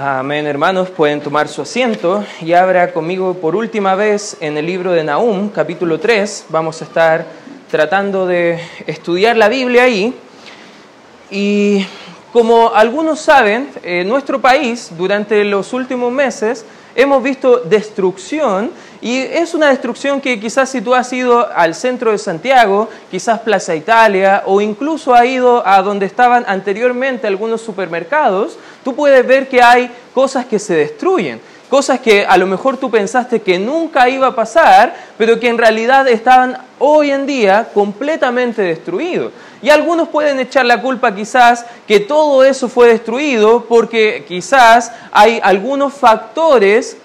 Amén, hermanos, pueden tomar su asiento y abra conmigo por última vez en el libro de Nahum, capítulo 3. Vamos a estar tratando de estudiar la Biblia ahí. Y como algunos saben, en nuestro país durante los últimos meses hemos visto destrucción y es una destrucción que quizás si tú has ido al centro de Santiago, quizás Plaza Italia o incluso ha ido a donde estaban anteriormente algunos supermercados, tú puedes ver que hay cosas que se destruyen. Cosas que a lo mejor tú pensaste que nunca iba a pasar, pero que en realidad estaban hoy en día completamente destruidos. Y algunos pueden echar la culpa quizás que todo eso fue destruido porque quizás hay algunos factores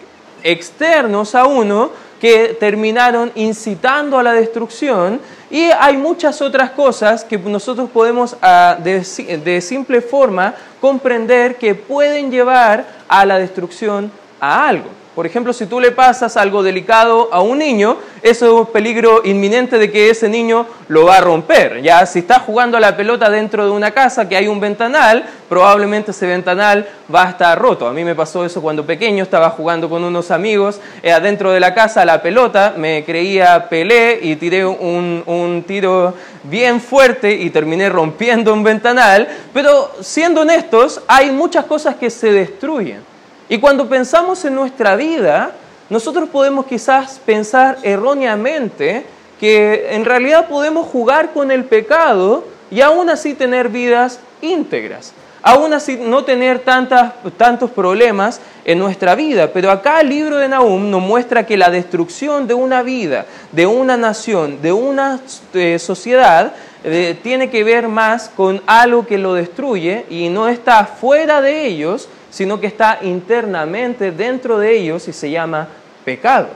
externos a uno que terminaron incitando a la destrucción y hay muchas otras cosas que nosotros podemos ah, de, simple forma comprender que pueden llevar a la destrucción a algo. Por ejemplo, si tú le pasas algo delicado a un niño, eso es un peligro inminente de que ese niño lo va a romper. Ya si está jugando a la pelota dentro de una casa que hay un ventanal, probablemente ese ventanal va a estar roto. A mí me pasó eso cuando pequeño, estaba jugando con unos amigos eh, adentro de la casa la pelota, me creía pelé y tiré un, un tiro bien fuerte y terminé rompiendo un ventanal. Pero siendo honestos, hay muchas cosas que se destruyen. Y cuando pensamos en nuestra vida, nosotros podemos quizás pensar erróneamente que en realidad podemos jugar con el pecado y aún así tener vidas íntegras, aún así no tener tantos problemas en nuestra vida. Pero acá el libro de Nahum nos muestra que la destrucción de una vida, de una nación, de una eh, sociedad, eh, tiene que ver más con algo que lo destruye y no está fuera de ellos, sino que está internamente dentro de ellos y se llama pecado.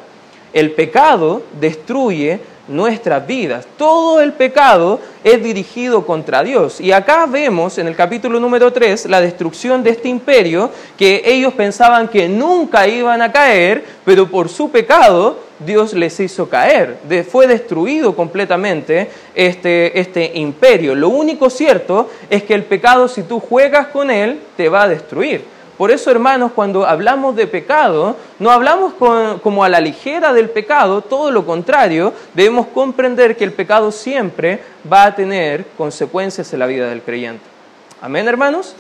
El pecado destruye nuestras vidas. Todo el pecado es dirigido contra Dios. Y acá vemos en el capítulo número 3 la destrucción de este imperio que ellos pensaban que nunca iban a caer, pero por su pecado Dios les hizo caer. fue destruido completamente este, este imperio. Lo único cierto es que el pecado, si tú juegas con él, te va a destruir. Por eso, hermanos, cuando hablamos de pecado, no hablamos como a la ligera del pecado, todo lo contrario, debemos comprender que el pecado siempre va a tener consecuencias en la vida del creyente. Amén, hermanos.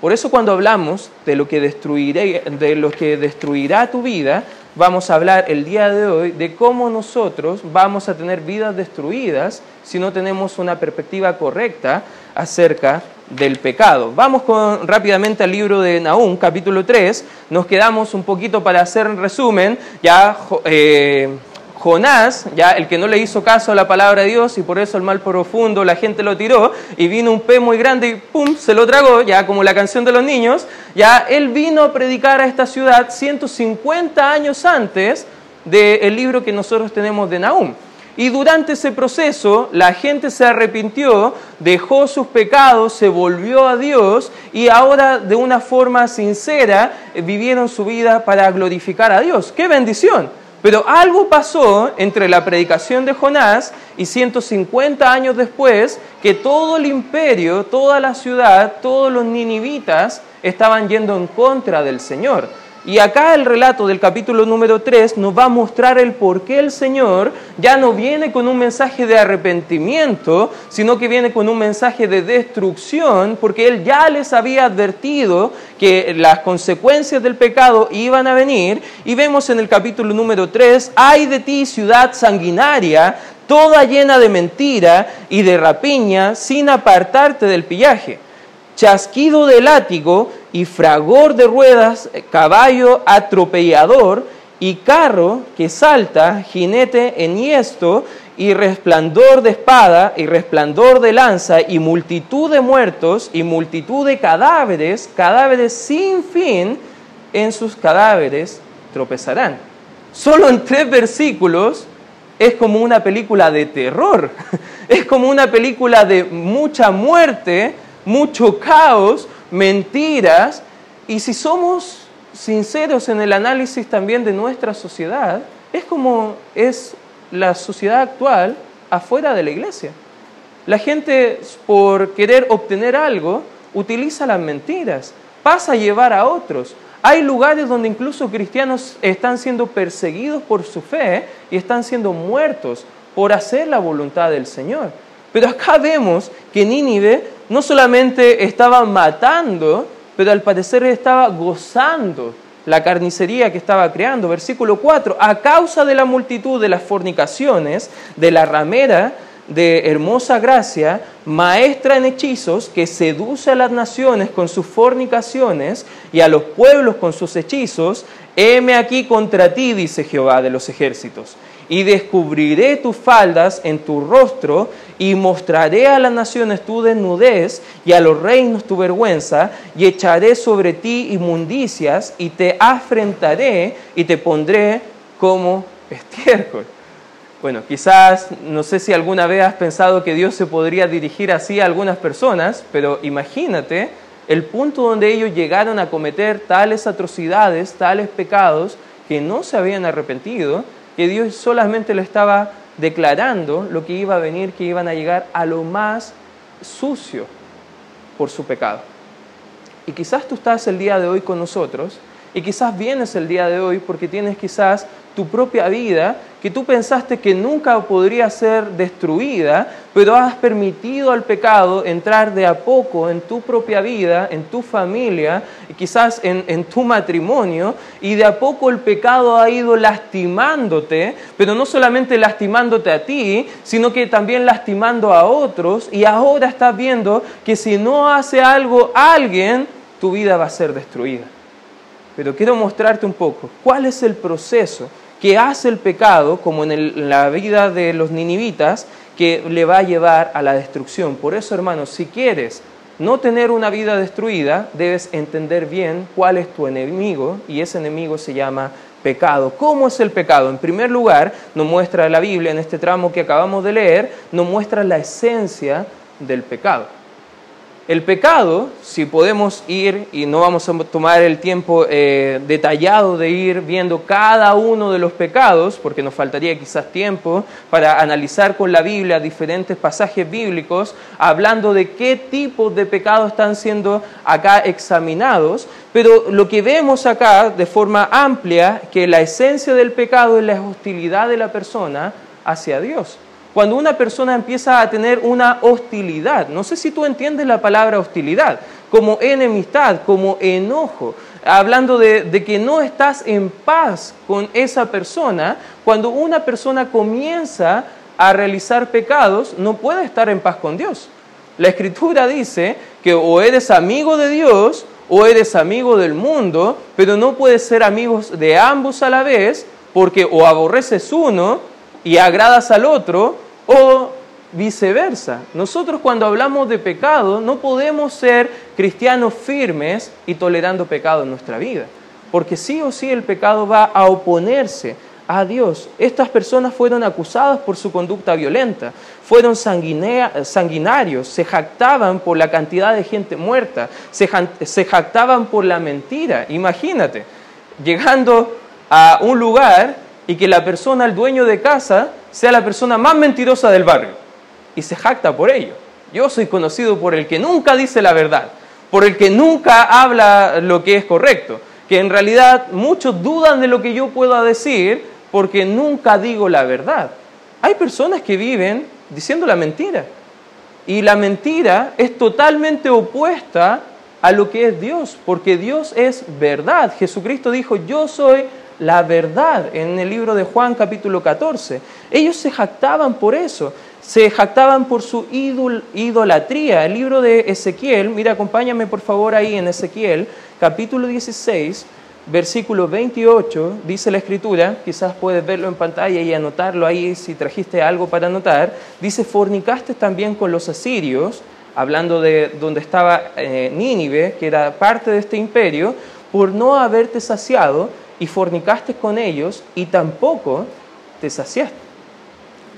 Por eso cuando hablamos de lo que, de lo que destruirá tu vida, vamos a hablar el día de hoy de cómo nosotros vamos a tener vidas destruidas si no tenemos una perspectiva correcta acerca del pecado. Vamos con, rápidamente al libro de Nahum, capítulo 3. Nos quedamos un poquito para hacer un resumen. Ya eh, Jonás, ya el que no le hizo caso a la palabra de Dios y por eso el mal profundo la gente lo tiró y vino un pez muy grande y pum, se lo tragó, ya como la canción de los niños. Ya él vino a predicar a esta ciudad 150 años antes del libro que nosotros tenemos de Nahum. Y durante ese proceso la gente se arrepintió, dejó sus pecados, se volvió a Dios y ahora de una forma sincera eh, vivieron su vida para glorificar a Dios. ¡Qué bendición! Pero algo pasó entre la predicación de Jonás y 150 años después que todo el imperio, toda la ciudad, todos los ninivitas estaban yendo en contra del Señor. Y acá el relato del capítulo número 3 nos va a mostrar el por qué el Señor ya no viene con un mensaje de arrepentimiento, sino que viene con un mensaje de destrucción, porque Él ya les había advertido que las consecuencias del pecado iban a venir. Y vemos en el capítulo número 3, ay de ti ciudad sanguinaria, toda llena de mentira y de rapiña, sin apartarte del pillaje chasquido de látigo y fragor de ruedas, caballo atropellador y carro que salta, jinete enhiesto y resplandor de espada y resplandor de lanza y multitud de muertos y multitud de cadáveres, cadáveres sin fin, en sus cadáveres tropezarán. Solo en tres versículos es como una película de terror, es como una película de mucha muerte, mucho caos, mentiras, y si somos sinceros en el análisis también de nuestra sociedad, es como es la sociedad actual afuera de la iglesia. La gente, por querer obtener algo, utiliza las mentiras, pasa a llevar a otros. Hay lugares donde incluso cristianos están siendo perseguidos por su fe y están siendo muertos por hacer la voluntad del Señor. Pero acá vemos que Nínive no solamente estaba matando, pero al parecer estaba gozando la carnicería que estaba creando. Versículo 4, a causa de la multitud de las fornicaciones, de la ramera de hermosa gracia, maestra en hechizos, que seduce a las naciones con sus fornicaciones y a los pueblos con sus hechizos, heme aquí contra ti, dice Jehová de los ejércitos y descubriré tus faldas en tu rostro y mostraré a las naciones tu desnudez y a los reinos tu vergüenza y echaré sobre ti inmundicias y te afrentaré y te pondré como estiércol. Bueno, quizás, no sé si alguna vez has pensado que Dios se podría dirigir así a algunas personas, pero imagínate el punto donde ellos llegaron a cometer tales atrocidades, tales pecados, que no se habían arrepentido que Dios solamente le estaba declarando lo que iba a venir, que iban a llegar a lo más sucio por su pecado. Y quizás tú estás el día de hoy con nosotros y quizás vienes el día de hoy porque tienes quizás tu propia vida que tú pensaste que nunca podría ser destruida, pero has permitido al pecado entrar de a poco en tu propia vida, en tu familia, quizás en, en, tu matrimonio, y de a poco el pecado ha ido lastimándote, pero no solamente lastimándote a ti, sino que también lastimando a otros, y ahora estás viendo que si no hace algo alguien, tu vida va a ser destruida. Pero quiero mostrarte un poco cuál es el proceso que hace el pecado, como en, la vida de los ninivitas, que le va a llevar a la destrucción. Por eso, hermanos, si quieres no tener una vida destruida, debes entender bien cuál es tu enemigo y ese enemigo se llama pecado. ¿Cómo es el pecado? En primer lugar, nos muestra la Biblia en este tramo que acabamos de leer, nos muestra la esencia del pecado. El pecado, si podemos ir, y no vamos a tomar el tiempo eh, detallado de ir viendo cada uno de los pecados, porque nos faltaría quizás tiempo para analizar con la Biblia diferentes pasajes bíblicos, hablando de qué tipos de pecados están siendo acá examinados, pero lo que vemos acá de forma amplia, que la esencia del pecado es la hostilidad de la persona hacia Dios cuando una persona empieza a tener una hostilidad, no sé si tú entiendes la palabra hostilidad, como enemistad, como enojo, hablando de, que no estás en paz con esa persona, cuando una persona comienza a realizar pecados, no puede estar en paz con Dios. La escritura dice que o eres amigo de Dios o eres amigo del mundo, pero no puedes ser amigos de ambos a la vez, porque o aborreces uno y agradas al otro, o viceversa. Nosotros cuando hablamos de pecado no podemos ser cristianos firmes y tolerando pecado en nuestra vida, porque sí o sí el pecado va a oponerse a Dios. Estas personas fueron acusadas por su conducta violenta, fueron sanguinarios, se jactaban por la cantidad de gente muerta, se, se jactaban por la mentira. Imagínate, llegando a un lugar y que la persona, el dueño de casa, sea la persona más mentirosa del barrio y se jacta por ello. Yo soy conocido por el que nunca dice la verdad, por el que nunca habla lo que es correcto, que en realidad muchos dudan de lo que yo pueda decir porque nunca digo la verdad. Hay personas que viven diciendo la mentira y la mentira es totalmente opuesta a lo que es Dios, porque Dios es verdad. Jesucristo dijo, yo soy la verdad en el libro de Juan capítulo 14. Ellos se jactaban por eso, se jactaban por su idolatría. El libro de Ezequiel, mira, acompáñame por favor ahí en Ezequiel capítulo 16, versículo 28, dice la escritura, quizás puedes verlo en pantalla y anotarlo ahí si trajiste algo para anotar, dice, fornicaste también con los asirios, hablando de donde estaba eh, Nínive, que era parte de este imperio, por no haberte saciado y fornicaste con ellos y tampoco te saciaste.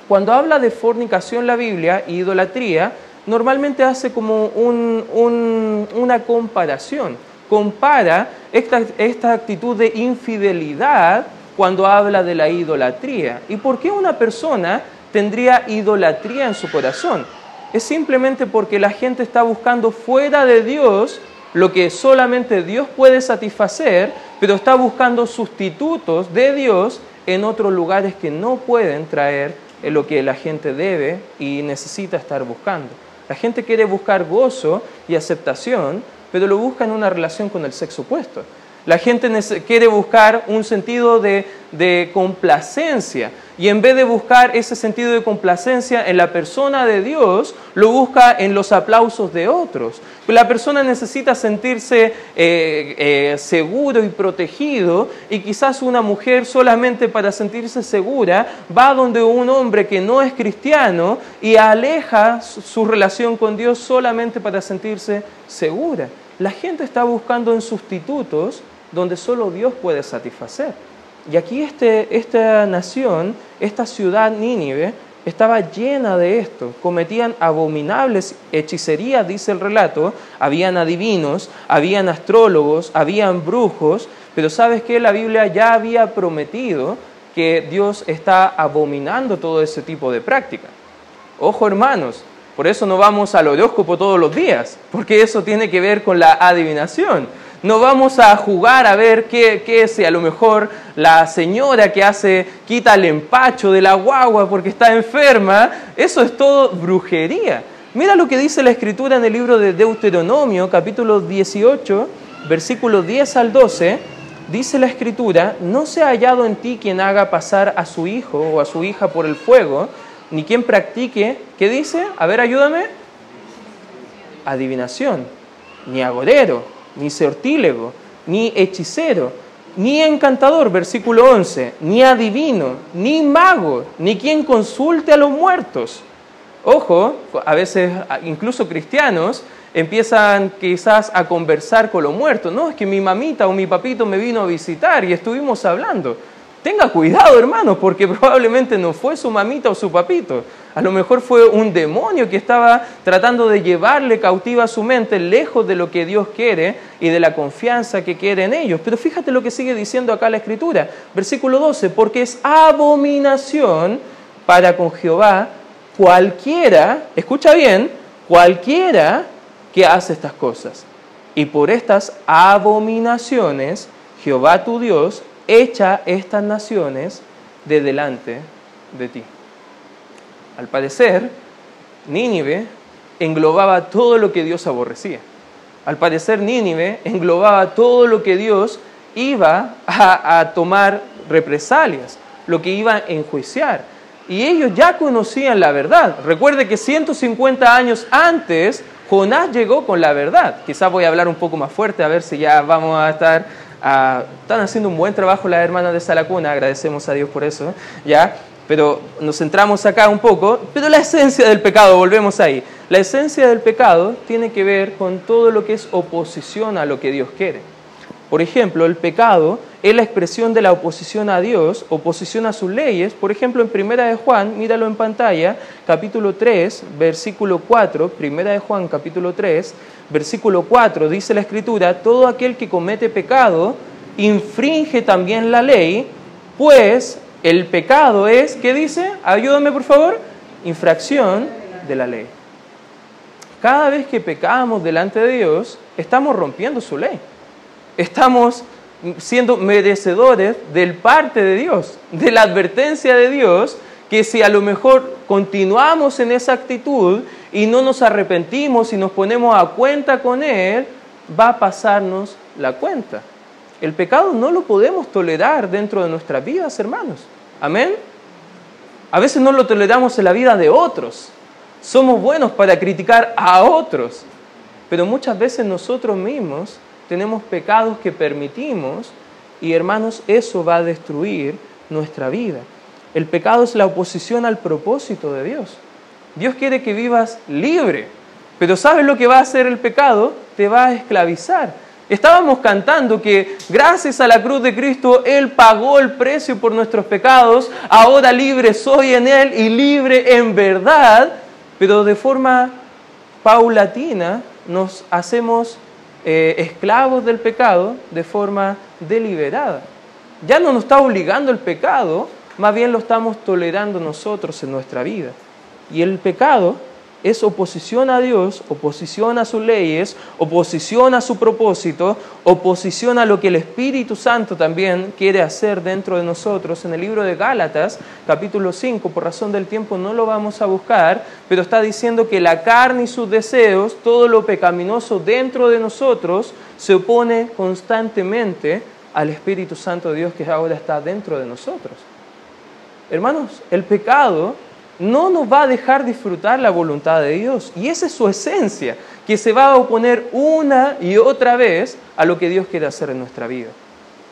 Cuando habla de fornicación la Biblia y idolatría, normalmente hace como una comparación. Compara esta, esta actitud de infidelidad cuando habla de la idolatría. ¿Y por qué una persona tendría idolatría en su corazón? Es simplemente porque la gente está buscando fuera de Dios lo que solamente Dios puede satisfacer, pero está buscando sustitutos de Dios en otros lugares que no pueden traer lo que la gente debe y necesita estar buscando. La gente quiere buscar gozo y aceptación, pero lo busca en una relación con el sexo opuesto. La gente quiere buscar un sentido de, complacencia y en vez de buscar ese sentido de complacencia en la persona de Dios, lo busca en los aplausos de otros. La persona necesita sentirse eh, eh, seguro y protegido y quizás una mujer solamente para sentirse segura va donde un hombre que no es cristiano y aleja su relación con Dios solamente para sentirse segura. La gente está buscando en sustitutos donde solo Dios puede satisfacer. Y aquí este, esta nación, esta ciudad Nínive, estaba llena de esto. Cometían abominables hechicerías, dice el relato. Habían adivinos, habían astrólogos, habían brujos. Pero sabes que la Biblia ya había prometido que Dios está abominando todo ese tipo de práctica. Ojo hermanos, por eso no vamos al horóscopo todos los días, porque eso tiene que ver con la adivinación. No vamos a jugar a ver qué, qué a lo mejor la señora que hace, quita el empacho de la guagua porque está enferma. Eso es todo brujería. Mira lo que dice la escritura en el libro de Deuteronomio, capítulo 18, versículos 10 al 12. Dice la escritura, no se ha hallado en ti quien haga pasar a su hijo o a su hija por el fuego, ni quien practique, ¿qué dice? A ver, ayúdame. Adivinación, ni agorero, ni sortílego, ni hechicero, ni encantador, versículo 11, ni adivino, ni mago, ni quien consulte a los muertos. Ojo, a veces incluso cristianos empiezan quizás a conversar con los muertos. No, es que mi mamita o mi papito me vino a visitar y estuvimos hablando. Tenga cuidado, hermano, porque probablemente no fue su mamita o su papito. A lo mejor fue un demonio que estaba tratando de llevarle cautiva su mente lejos de lo que Dios quiere y de la confianza que quiere en ellos. Pero fíjate lo que sigue diciendo acá la Escritura. Versículo 12, porque es abominación para con Jehová cualquiera, escucha bien, cualquiera que hace estas cosas. Y por estas abominaciones Jehová tu Dios echa estas naciones de delante de ti. Al parecer, Nínive englobaba todo lo que Dios aborrecía. Al parecer, Nínive englobaba todo lo que Dios iba a, tomar represalias, lo que iba a enjuiciar. Y ellos ya conocían la verdad. Recuerde que 150 años antes, Jonás llegó con la verdad. Quizás voy a hablar un poco más fuerte, a ver si ya vamos a estar están haciendo un buen trabajo las hermanas de Salacuna, agradecemos a Dios por eso, ¿ya? Pero nos centramos acá un poco, pero la esencia del pecado, volvemos ahí. La esencia del pecado tiene que ver con todo lo que es oposición a lo que Dios quiere. Por ejemplo, el pecado es la expresión de la oposición a Dios, oposición a sus leyes. Por ejemplo, en Primera de Juan, míralo en pantalla, capítulo 3, versículo 4, Primera de Juan, capítulo 3, versículo 4, dice la Escritura, todo aquel que comete pecado infringe también la ley, pues el pecado es, ¿qué dice? Ayúdame por favor, infracción de la ley. Cada vez que pecamos delante de Dios, estamos rompiendo su ley. Estamos siendo merecedores del parte de Dios, de la advertencia de Dios, que si a lo mejor continuamos en esa actitud y no nos arrepentimos y nos ponemos a cuenta con Él, va a pasarnos la cuenta. El pecado no lo podemos tolerar dentro de nuestras vidas, hermanos. Amén. A veces no lo toleramos en la vida de otros. Somos buenos para criticar a otros, pero muchas veces nosotros mismos tenemos pecados que permitimos y hermanos, eso va a destruir nuestra vida. El pecado es la oposición al propósito de Dios. Dios quiere que vivas libre, pero ¿sabes lo que va a hacer el pecado? Te va a esclavizar. Estábamos cantando que gracias a la cruz de Cristo Él pagó el precio por nuestros pecados, ahora libre soy en Él y libre en verdad, pero de forma paulatina nos hacemos eh, esclavos del pecado de forma deliberada. Ya no nos está obligando el pecado, más bien lo estamos tolerando nosotros en nuestra vida. Y el pecado es oposición a Dios, oposición a sus leyes, oposición a su propósito, oposición a lo que el Espíritu Santo también quiere hacer dentro de nosotros. En el libro de Gálatas, capítulo 5, por razón del tiempo no lo vamos a buscar, pero está diciendo que la carne y sus deseos, todo lo pecaminoso dentro de nosotros, se opone constantemente al Espíritu Santo de Dios que ahora está dentro de nosotros. Hermanos, el pecado no nos va a dejar disfrutar la voluntad de Dios. Y esa es su esencia, que se va a oponer una y otra vez a lo que Dios quiere hacer en nuestra vida.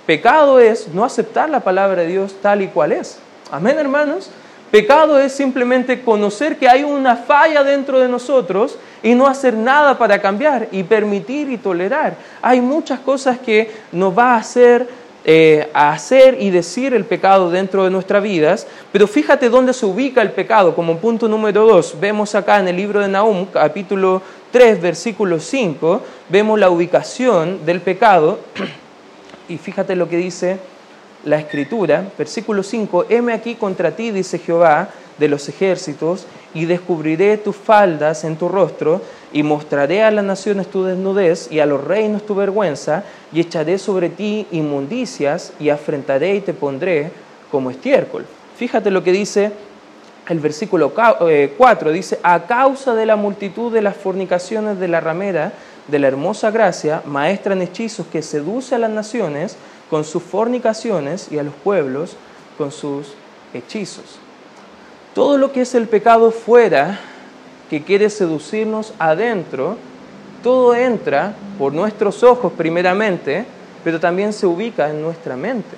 Pecado es no aceptar la palabra de Dios tal y cual es. Amén, hermanos. Pecado es simplemente conocer que hay una falla dentro de nosotros y no hacer nada para cambiar y permitir y tolerar. Hay muchas cosas que nos va a hacer eh, a hacer y decir el pecado dentro de nuestras vidas, pero fíjate dónde se ubica el pecado como punto número dos. Vemos acá en el libro de Nahum, capítulo 3, versículo 5, vemos la ubicación del pecado y fíjate lo que dice la escritura, versículo 5, heme aquí contra ti, dice Jehová de los ejércitos, y descubriré tus faldas en tu rostro, y mostraré a las naciones tu desnudez y a los reinos tu vergüenza, y echaré sobre ti inmundicias, y afrentaré y te pondré como estiércol. Fíjate lo que dice el versículo 4, eh, dice, a causa de la multitud de las fornicaciones de la ramera, de la hermosa gracia, maestra hechizos que seduce a las naciones con sus fornicaciones y a los pueblos con sus hechizos. Todo lo que es el pecado fuera que quiere seducirnos adentro, todo entra por nuestros ojos primeramente, pero también se ubica en nuestra mente.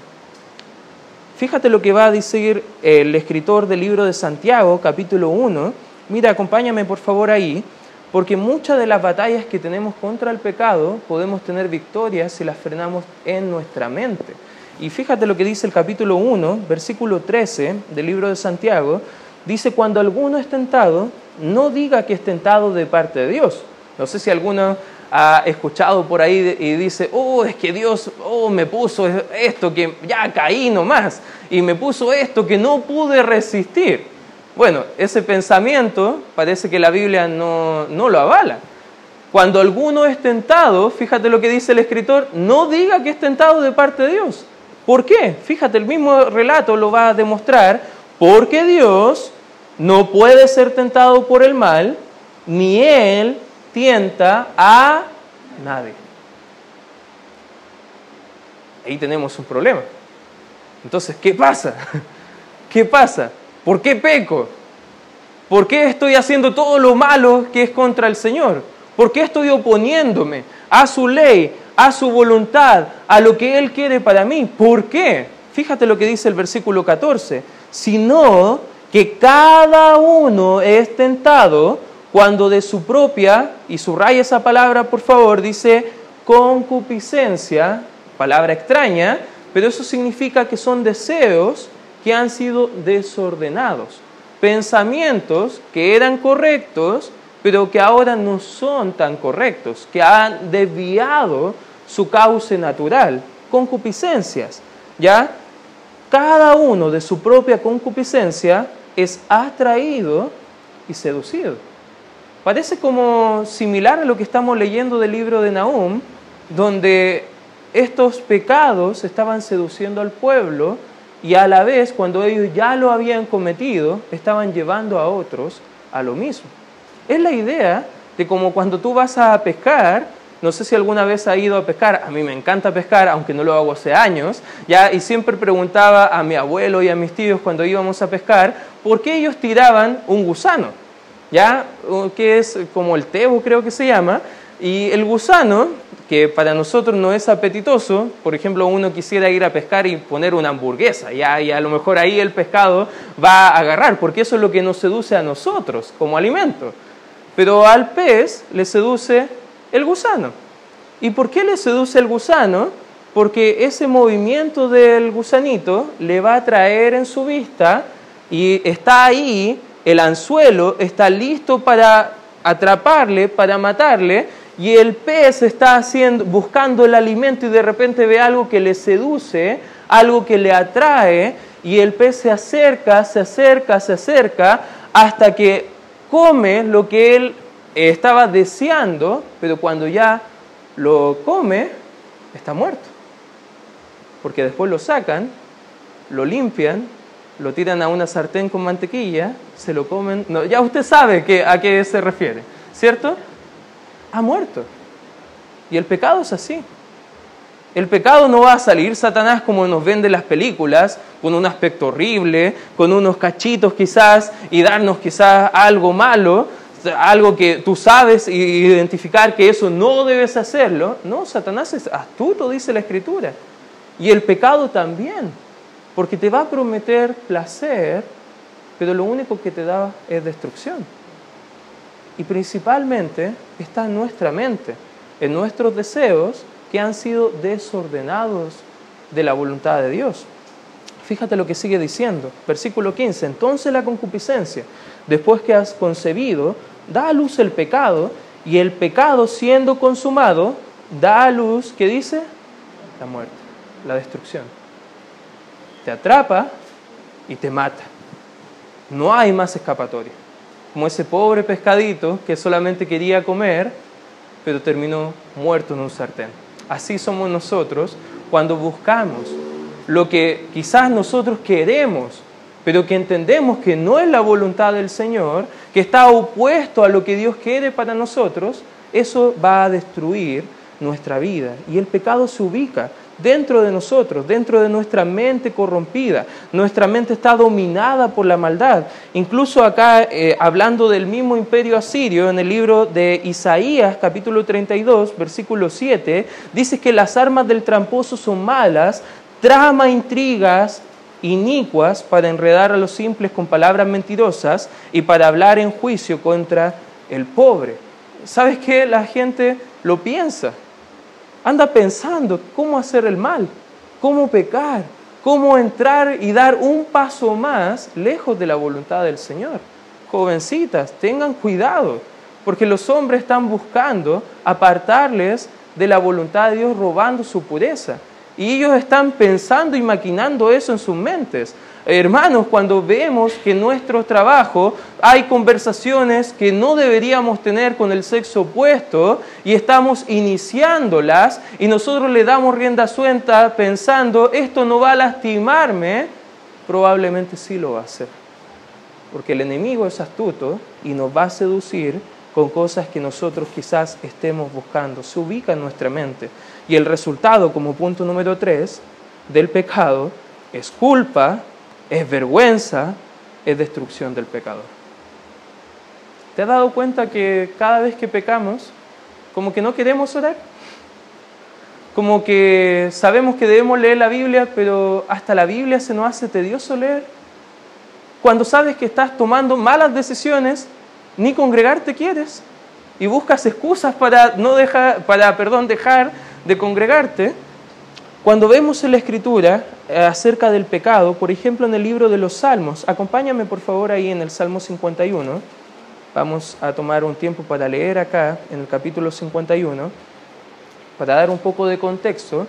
Fíjate lo que va a decir el escritor del libro de Santiago, capítulo 1. Mira, acompáñame por favor ahí, porque muchas de las batallas que tenemos contra el pecado podemos tener victorias si las frenamos en nuestra mente. Y fíjate lo que dice el capítulo 1, versículo 13 del libro de Santiago. Dice, cuando alguno es tentado, no diga que es tentado de parte de Dios. No sé si alguno ha escuchado por ahí y dice, oh, es que Dios oh, me puso esto que ya caí nomás y me puso esto que no pude resistir. Bueno, ese pensamiento parece que la Biblia no, no lo avala. Cuando alguno es tentado, fíjate lo que dice el escritor, no diga que es tentado de parte de Dios. ¿Por qué? Fíjate, el mismo relato lo va a demostrar, porque Dios no puede ser tentado por el mal, ni Él tienta a nadie. Ahí tenemos un problema. Entonces, ¿qué pasa? ¿Qué pasa? ¿Por qué peco? ¿Por qué estoy haciendo todo lo malo que es contra el Señor? ¿Por qué estoy oponiéndome a su ley, a su voluntad, a lo que Él quiere para mí? ¿Por qué? Fíjate lo que dice el versículo 14. Sino que cada uno es tentado cuando de su propia, y subraya esa palabra por favor, dice concupiscencia, palabra extraña, pero eso significa que son deseos que han sido desordenados, pensamientos que eran correctos, pero que ahora no son tan correctos, que han desviado su cauce natural, concupiscencias, ¿ya? Cada uno de su propia concupiscencia es atraído y seducido. Parece como similar a lo que estamos leyendo del libro de Nahum, donde estos pecados estaban seduciendo al pueblo y a la vez, cuando ellos ya lo habían cometido, estaban llevando a otros a lo mismo. Es la idea de como cuando tú vas a pescar, no sé si alguna vez ha ido a pescar, a mí me encanta pescar, aunque no lo hago hace años, ya, y siempre preguntaba a mi abuelo y a mis tíos cuando íbamos a pescar, ¿por qué ellos tiraban un gusano? ¿Ya? Que es como el tebo, creo que se llama, y el gusano, que para nosotros no es apetitoso, por ejemplo, uno quisiera ir a pescar y poner una hamburguesa, y a lo mejor ahí el pescado va a agarrar, porque eso es lo que nos seduce a nosotros como alimento. Pero al pez le seduce el gusano. ¿Y por qué le seduce el gusano? Porque ese movimiento del gusanito le va a traer en su vista y está ahí, el anzuelo está listo para atraparle, para matarle, y el pez está haciendo, buscando el alimento y de repente ve algo que le seduce, algo que le atrae, y el pez se acerca, se acerca, se acerca, hasta que come lo que él estaba deseando, pero cuando ya lo come, está muerto. Porque después lo sacan, lo limpian, lo tiran a una sartén con mantequilla, se lo comen. No, ya usted sabe que, a qué se refiere, ¿cierto? Ha muerto. Y el pecado es así. El pecado no va a salir Satanás como nos vende las películas, con un aspecto horrible, con unos cachitos quizás y darnos quizás algo malo, algo que tú sabes identificar que eso no debes hacerlo. No, Satanás es astuto, dice la Escritura. Y el pecado también, porque te va a prometer placer, pero lo único que te da es destrucción. Y principalmente está en nuestra mente, en nuestros deseos que han sido desordenados de la voluntad de Dios. Fíjate lo que sigue diciendo, versículo 15, entonces la concupiscencia, después que has concebido, da a luz el pecado, y el pecado siendo consumado, da a luz, ¿qué dice? La muerte, la destrucción. Te atrapa y te mata. No hay más escapatoria. Como ese pobre pescadito que solamente quería comer, pero terminó muerto en un sartén. Así somos nosotros cuando buscamos lo que quizás nosotros queremos, pero que entendemos que no es la voluntad del Señor, que está opuesto a lo que Dios quiere para nosotros, eso va a destruir nuestra vida. Y el pecado se ubica dentro de nosotros, dentro de nuestra mente corrompida. Nuestra mente está dominada por la maldad. Incluso acá, eh, hablando del mismo imperio asirio, en el libro de Isaías, capítulo 32, versículo 7, dice que las armas del tramposo son malas, trama intrigas inicuas para enredar a los simples con palabras mentirosas y para hablar en juicio contra el pobre. ¿Sabes qué? La gente lo piensa anda pensando cómo hacer el mal, cómo pecar, cómo entrar y dar un paso más lejos de la voluntad del Señor. Jovencitas, tengan cuidado, porque los hombres están buscando apartarles de la voluntad de Dios robando su pureza. Y ellos están pensando y maquinando eso en sus mentes. Hermanos, cuando vemos que en nuestro trabajo hay conversaciones que no deberíamos tener con el sexo opuesto y estamos iniciándolas y nosotros le damos rienda suelta pensando esto no va a lastimarme, probablemente sí lo va a hacer. Porque el enemigo es astuto y nos va a seducir con cosas que nosotros quizás estemos buscando. Se ubica en nuestra mente. Y el resultado, como punto número tres, del pecado es culpa, es vergüenza, es destrucción del pecador. ¿Te has dado cuenta que cada vez que pecamos, como que no queremos orar? Como que sabemos que debemos leer la Biblia, pero hasta la Biblia se nos hace tedioso leer. Cuando sabes que estás tomando malas decisiones, ni congregarte quieres y buscas excusas para no dejar, para, perdón, dejar de congregarte. Cuando vemos en la Escritura eh, acerca del pecado, por ejemplo en el libro de los Salmos, acompáñame por favor ahí en el Salmo 51, vamos a tomar un tiempo para leer acá en el capítulo 51, para dar un poco de contexto.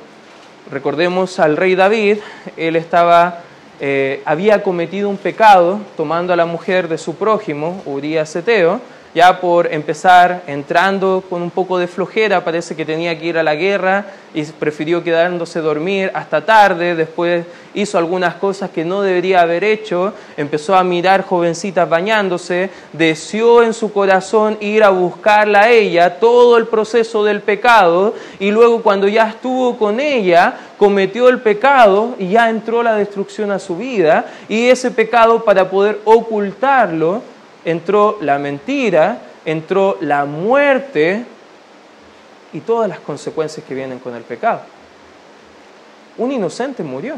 Recordemos al rey David, él estaba, eh, había cometido un pecado tomando a la mujer de su prójimo, Urias Eteo, ya por empezar entrando con un poco de flojera, parece que tenía que ir a la guerra y prefirió quedándose dormir hasta tarde, después hizo algunas cosas que no debería haber hecho, empezó a mirar jovencitas bañándose, deseó en su corazón ir a buscarla a ella, todo el proceso del pecado, y luego cuando ya estuvo con ella, cometió el pecado y ya entró la destrucción a su vida, y ese pecado para poder ocultarlo, entró la mentira, entró la muerte y todas las consecuencias que vienen con el pecado. Un inocente murió.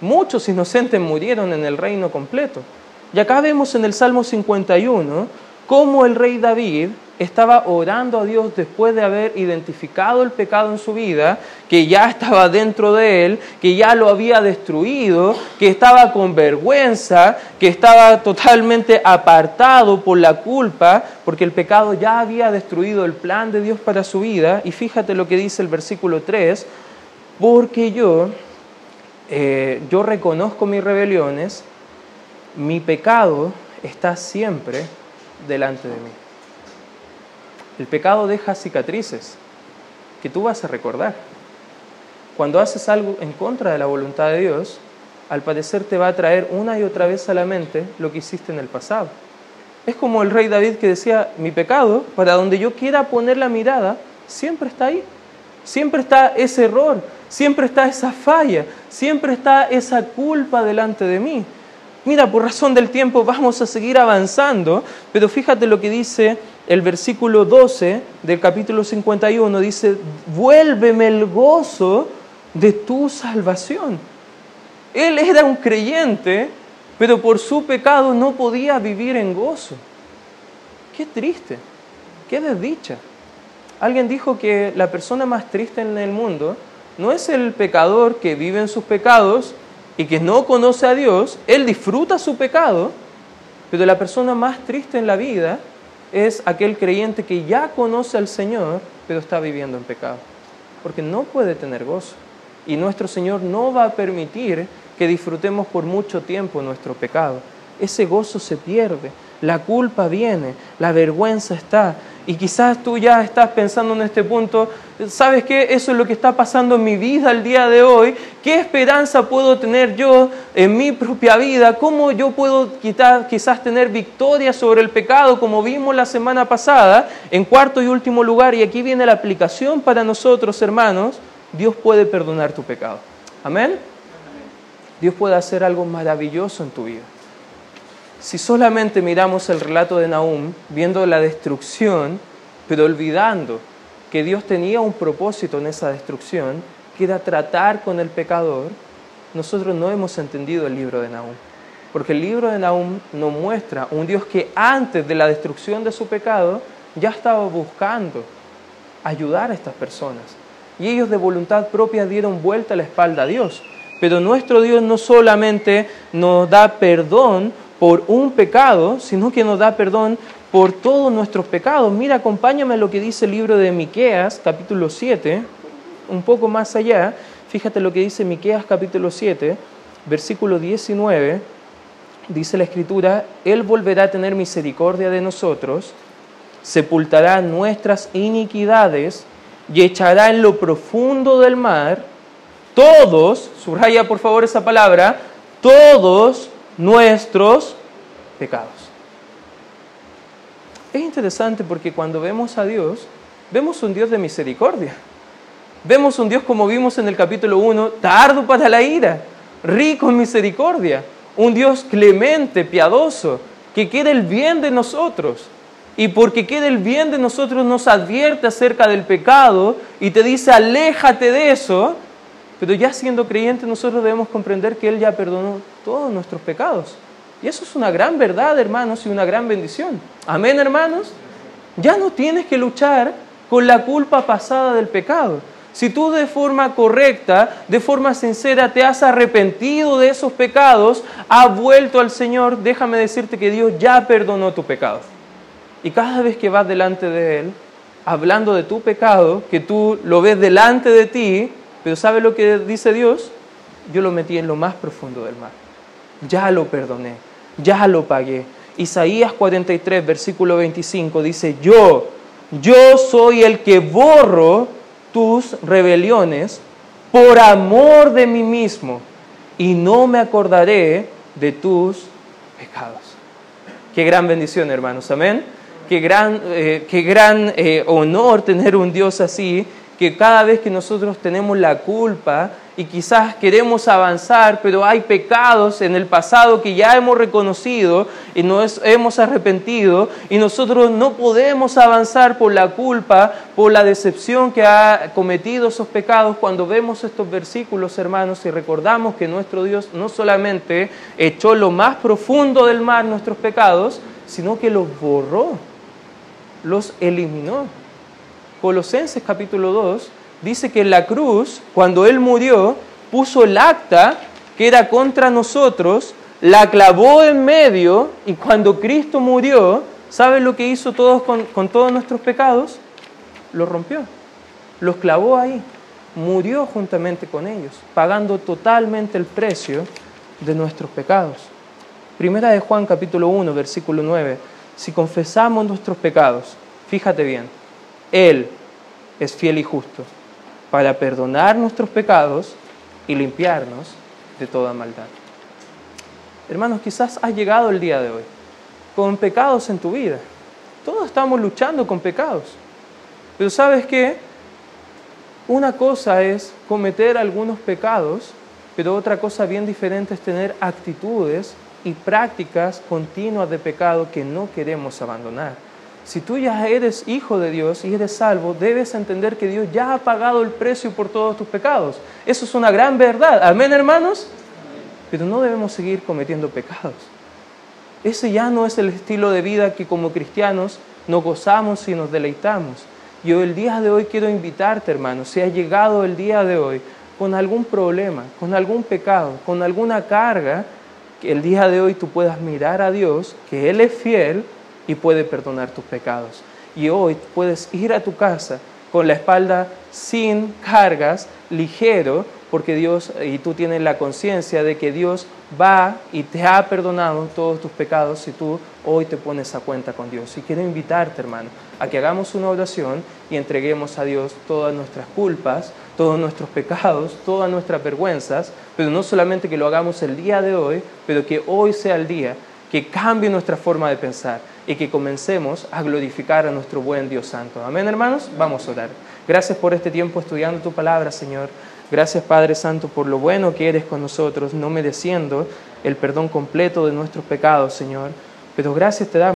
Muchos inocentes murieron en el reino completo. Y acá vemos en el Salmo 51 cómo el rey David estaba orando a Dios después de haber identificado el pecado en su vida, que ya estaba dentro de él, que ya lo había destruido, que estaba con vergüenza, que estaba totalmente apartado por la culpa, porque el pecado ya había destruido el plan de Dios para su vida. Y fíjate lo que dice el versículo 3, porque yo, eh, yo reconozco mis rebeliones, mi pecado está siempre delante de mí. El pecado deja cicatrices que tú vas a recordar. Cuando haces algo en contra de la voluntad de Dios, al parecer te va a traer una y otra vez a la mente lo que hiciste en el pasado. Es como el rey David que decía, mi pecado, para donde yo quiera poner la mirada, siempre está ahí. Siempre está ese error, siempre está esa falla, siempre está esa culpa delante de mí. Mira, por razón del tiempo vamos a seguir avanzando, pero fíjate lo que dice el versículo 12 del capítulo 51, dice, vuélveme el gozo de tu salvación. Él era un creyente, pero por su pecado no podía vivir en gozo. Qué triste, qué desdicha. Alguien dijo que la persona más triste en el mundo no es el pecador que vive en sus pecados y que no conoce a Dios, él disfruta su pecado, pero la persona más triste en la vida es aquel creyente que ya conoce al Señor, pero está viviendo en pecado, porque no puede tener gozo. Y nuestro Señor no va a permitir que disfrutemos por mucho tiempo nuestro pecado. Ese gozo se pierde, la culpa viene, la vergüenza está, y quizás tú ya estás pensando en este punto, ¿sabes qué? Eso es lo que está pasando en mi vida el día de hoy. ¿Qué esperanza puedo tener yo en mi propia vida? ¿Cómo yo puedo quizás tener victoria sobre el pecado como vimos la semana pasada? En cuarto y último lugar, y aquí viene la aplicación para nosotros, hermanos, Dios puede perdonar tu pecado. Amén. Dios puede hacer algo maravilloso en tu vida. Si solamente miramos el relato de Nahum, viendo la destrucción, pero olvidando que Dios tenía un propósito en esa destrucción, que era tratar con el pecador, nosotros no hemos entendido el libro de Nahum. Porque el libro de Nahum nos muestra un Dios que antes de la destrucción de su pecado ya estaba buscando ayudar a estas personas. Y ellos de voluntad propia dieron vuelta la espalda a Dios. Pero nuestro Dios no solamente nos da perdón por un pecado, sino que nos da perdón por todos nuestros pecados. Mira, acompáñame a lo que dice el libro de Miqueas, capítulo 7, un poco más allá. Fíjate lo que dice Miqueas capítulo 7, versículo 19. Dice la escritura, Él volverá a tener misericordia de nosotros, sepultará nuestras iniquidades y echará en lo profundo del mar todos, subraya por favor esa palabra, todos nuestros pecados. Es interesante porque cuando vemos a Dios, vemos un Dios de misericordia. Vemos un Dios como vimos en el capítulo 1, tardo para la ira, rico en misericordia, un Dios clemente, piadoso, que quiere el bien de nosotros. Y porque quiere el bien de nosotros nos advierte acerca del pecado y te dice, aléjate de eso, pero ya siendo creyentes nosotros debemos comprender que Él ya perdonó todos nuestros pecados. Y eso es una gran verdad, hermanos, y una gran bendición. Amén, hermanos. Ya no tienes que luchar con la culpa pasada del pecado. Si tú de forma correcta, de forma sincera, te has arrepentido de esos pecados, has vuelto al Señor, déjame decirte que Dios ya perdonó tu pecado. Y cada vez que vas delante de Él, hablando de tu pecado, que tú lo ves delante de ti, pero ¿sabe lo que dice Dios? Yo lo metí en lo más profundo del mar. Ya lo perdoné, ya lo pagué. Isaías 43, versículo 25 dice, yo, yo soy el que borro tus rebeliones por amor de mí mismo y no me acordaré de tus pecados. Qué gran bendición, hermanos, amén. Qué gran, eh, qué gran eh, honor tener un Dios así que cada vez que nosotros tenemos la culpa y quizás queremos avanzar, pero hay pecados en el pasado que ya hemos reconocido y nos hemos arrepentido y nosotros no podemos avanzar por la culpa, por la decepción que ha cometido esos pecados, cuando vemos estos versículos, hermanos, y recordamos que nuestro Dios no solamente echó lo más profundo del mar nuestros pecados, sino que los borró, los eliminó. Colosenses capítulo 2 dice que la cruz, cuando Él murió, puso el acta que era contra nosotros, la clavó en medio y cuando Cristo murió, ¿sabe lo que hizo todos con, con todos nuestros pecados? Los rompió, los clavó ahí, murió juntamente con ellos, pagando totalmente el precio de nuestros pecados. Primera de Juan capítulo 1, versículo 9. si confesamos nuestros pecados, fíjate bien, Él es fiel y justo para perdonar nuestros pecados y limpiarnos de toda maldad. Hermanos, quizás has llegado el día de hoy con pecados en tu vida. Todos estamos luchando con pecados. Pero sabes qué? Una cosa es cometer algunos pecados, pero otra cosa bien diferente es tener actitudes y prácticas continuas de pecado que no queremos abandonar. Si tú ya eres hijo de Dios y eres salvo, debes entender que Dios ya ha pagado el precio por todos tus pecados. Eso es una gran verdad. Amén, hermanos. Pero no debemos seguir cometiendo pecados. Ese ya no es el estilo de vida que como cristianos nos gozamos y nos deleitamos. Yo el día de hoy quiero invitarte, hermano, si has llegado el día de hoy con algún problema, con algún pecado, con alguna carga, que el día de hoy tú puedas mirar a Dios, que Él es fiel y puede perdonar tus pecados. Y hoy puedes ir a tu casa con la espalda sin cargas, ligero, porque Dios, y tú tienes la conciencia de que Dios va y te ha perdonado todos tus pecados si tú hoy te pones a cuenta con Dios. Y quiero invitarte, hermano, a que hagamos una oración y entreguemos a Dios todas nuestras culpas, todos nuestros pecados, todas nuestras vergüenzas, pero no solamente que lo hagamos el día de hoy, pero que hoy sea el día que cambie nuestra forma de pensar y que comencemos a glorificar a nuestro buen Dios Santo. Amén, hermanos. Vamos a orar. Gracias por este tiempo estudiando tu palabra, Señor. Gracias, Padre Santo, por lo bueno que eres con nosotros, no mereciendo el perdón completo de nuestros pecados, Señor. Pero gracias te damos.